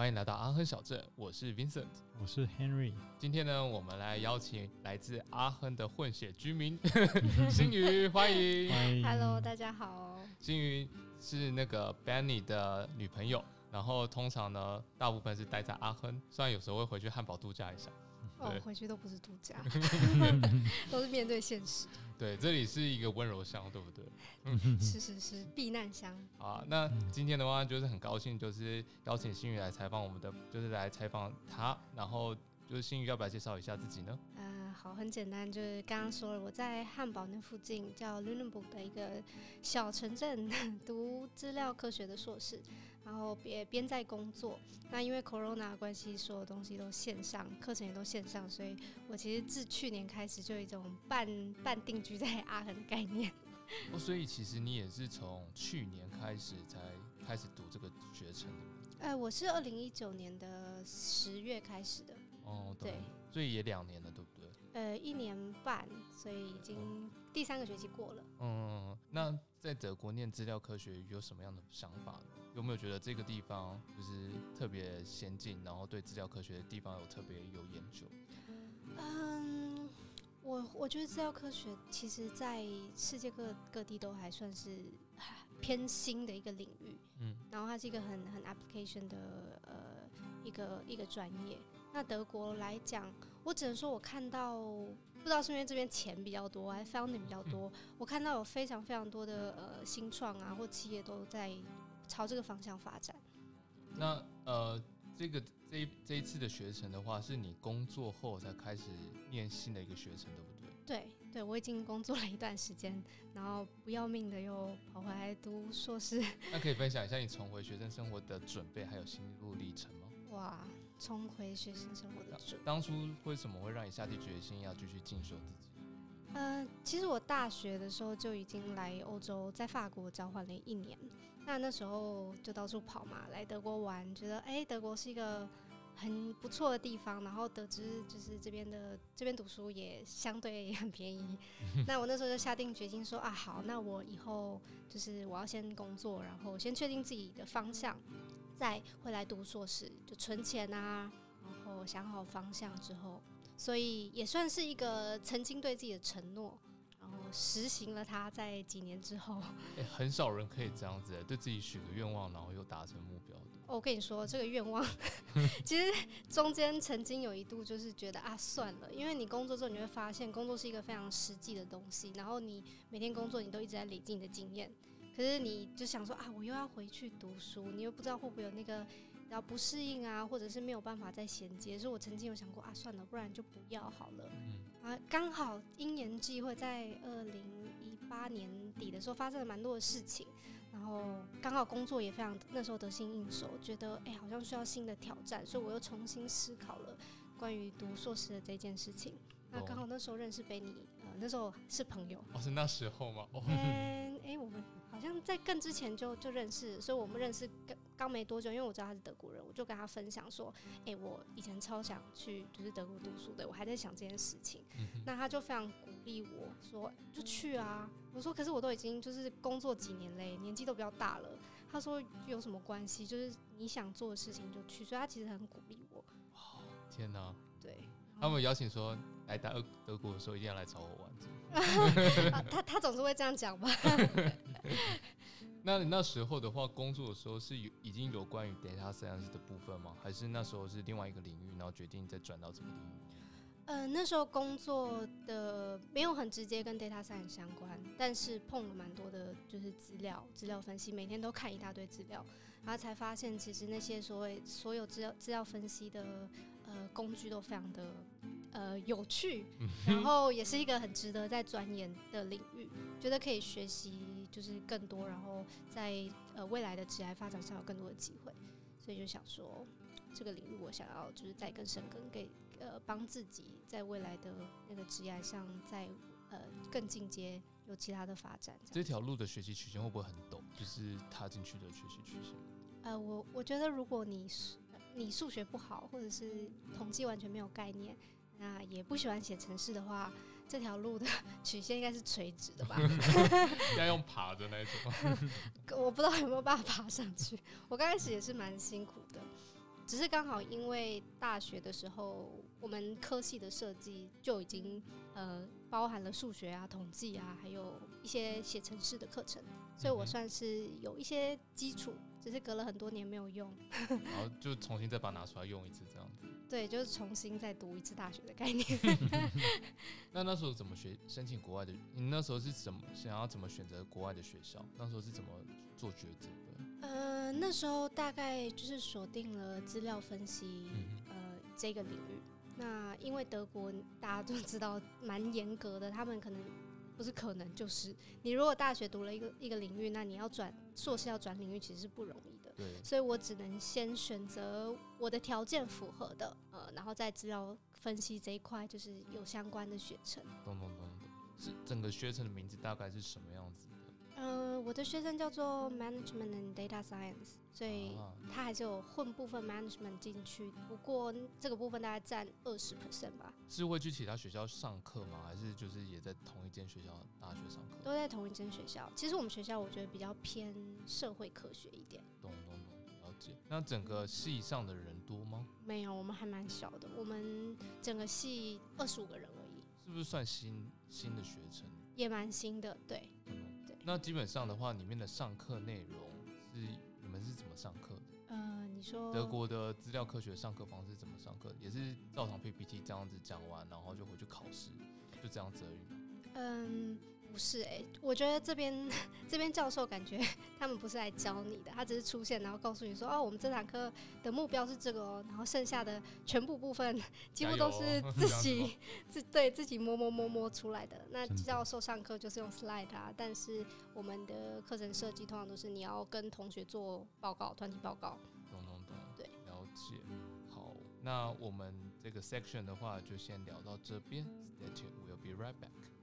欢迎来到阿亨小镇，我是 Vincent，我是 Henry。今天呢，我们来邀请来自阿亨的混血居民 新宇，欢迎。欢迎 Hello，大家好。新宇是那个 Benny 的女朋友，然后通常呢，大部分是待在阿亨，虽然有时候会回去汉堡度假一下。对，哦回去都不是度假，都是面对现实。对，这里是一个温柔乡，对不对？是是是，避难乡。啊，那今天的话就是很高兴，就是邀请新宇来采访我们的，就是来采访他，然后就是新宇要不要介绍一下自己呢？呃，好，很简单，就是刚刚说了，我在汉堡那附近叫 Lunenburg 的一个小城镇 读资料科学的硕士，然后也边在工作。那因为 Corona 的关系，所有东西都线上，课程也都线上，所以我其实自去年开始就有一种半半定居在阿恒的概念。哦，所以其实你也是从去年开始才开始读这个学程的吗呃，我是二零一九年的十月开始的，哦，懂对，所以也两年了，对？呃，一年半，所以已经第三个学期过了。嗯，那在德国念资料科学有什么样的想法呢？有没有觉得这个地方就是特别先进，然后对资料科学的地方有特别有研究？嗯，我我觉得资料科学其实在世界各各地都还算是啊偏新的一个领域，嗯，然后它是一个很很 application 的呃一个一个专业。那德国来讲，我只能说我看到，不知道是因为这边钱比较多，还是 funding 比较多，我看到有非常非常多的呃新创啊或企业都在朝这个方向发展。那呃，这个这一这一次的学程的话，是你工作后才开始念新的一个学程，对不对？对对，我已经工作了一段时间，然后不要命的又跑回来读硕士，那可以分享一下你重回学生生活的准备还有心路历程吗？哇，重回学生生活的主。当初为什么会让你下定决心要继续进修自己？呃，其实我大学的时候就已经来欧洲，在法国交换了一年。那那时候就到处跑嘛，来德国玩，觉得哎，德国是一个很不错的地方。然后得知就是这边的这边读书也相对也很便宜。那我那时候就下定决心说啊，好，那我以后就是我要先工作，然后先确定自己的方向，再会来读硕士，就存钱啊，然后想好方向之后。所以也算是一个曾经对自己的承诺，然后实行了它。在几年之后，哎、很少人可以这样子，对自己许个愿望，然后又达成目标的。哦我跟你说，这个愿望 其实中间曾经有一度就是觉得啊，算了，因为你工作之后你会发现，工作是一个非常实际的东西，然后你每天工作你都一直在累积你的经验，可是你就想说啊，我又要回去读书，你又不知道会不会有那个。然后不适应啊，或者是没有办法再衔接，所以我曾经有想过啊，算了，不然就不要好了。嗯，啊，刚好因缘际会，在二零一八年底的时候发生了蛮多的事情，然后刚好工作也非常那时候得心应手，觉得哎、好像需要新的挑战，所以我又重新思考了关于读硕士的这件事情。那刚好那时候认识贝尼，呃，那时候是朋友。哦，是那时候吗？哦，嗯，哎、我们好像在更之前就就认识，所以我们认识刚刚没多久，因为我知道他是德国人，我就跟他分享说，哎、我以前超想去就是德国读书的，我还在想这件事情。嗯那他就非常鼓励我说，就去啊。我说，可是我都已经就是工作几年嘞，年纪都比较大了。他说有什么关系？就是你想做的事情就去，所以他其实很鼓励我。天哪！对，他们有邀请说来德德国的时候一定要来找我玩。他他总是会这样讲吧？那你那时候的话，工作的时候是有已经有关于 data science 的部分吗？还是那时候是另外一个领域，然后决定再转到这个领域？呃，那时候工作的没有很直接跟 data science 相关，但是碰了蛮多的，就是资料、资料分析，每天都看一大堆资料，然后才发现其实那些所谓所有资料资料分析的呃工具都非常的呃有趣，然后也是一个很值得在钻研的领域，觉得可以学习就是更多，然后在呃未来的职业发展上有更多的机会，所以就想说。这个领域，我想要就是再更深耕，给呃帮自己在未来的那个职业上在呃更进阶，有其他的发展。这条路的学习曲线会不会很陡？就是踏进去的学习曲线。呃，我我觉得如果你数你数学不好，或者是统计完全没有概念，那也不喜欢写城市的话，这条路的 曲线应该是垂直的吧？要用爬的那种。我不知道有没有办法爬上去。我刚开始也是蛮辛苦的。只是刚好因为大学的时候，我们科系的设计就已经呃包含了数学啊、统计啊，还有一些写城市的课程，所以我算是有一些基础，只是隔了很多年没有用。然后就重新再把它拿出来用一次这样子。对，就是重新再读一次大学的概念。那那时候怎么学申请国外的？你那时候是怎么想要怎么选择国外的学校？那时候是怎么做抉择的？呃，那时候大概就是锁定了资料分析，嗯呃，这个领域。那因为德国大家都知道蛮严格的，他们可能不是可能就是你如果大学读了一个一个领域，那你要转硕士要转领域其实是不容易的。对，所以我只能先选择我的条件符合的，呃，然后在资料分析这一块就是有相关的学程。懂懂懂懂。是整个学程的名字大概是什么样子的？呃，我的学生叫做 Management and Data Science，所以他还是有混部分 Management 进去，不过这个部分大概占二十 percent 吧，是会去其他学校上课吗？还是就是也在同一间学校大学上课？都在同一间学校。其实我们学校我觉得比较偏社会科学一点，懂懂懂，了解。那整个系上的人多吗？没有，我们还蛮小的，我们整个系二十五个人而已，是不是算新新的学程？也蛮新的，对。那基本上的话，里面的上课内容是你们是怎么上课的？呃，你说德国的资料科学上课方式怎么上课？也是照常 PPT 这样子讲完，然后就回去考试，就这样子而已吗？嗯，不是哎、我觉得这边这边教授感觉 他们不是来教你的，他只是出现然后告诉你说，哦，我们这堂课的目标是这个哦，然后剩下的全部部分 几乎都是自 己自对自己摸摸摸摸出来的。那教授上课就是用 slide 啊，但是我们的课程设计通常都是你要跟同学做报告，团体报告。懂懂懂，对，了解。好，那我们这个 section 的话就先聊到这边。Stay tuned, we'll be right back.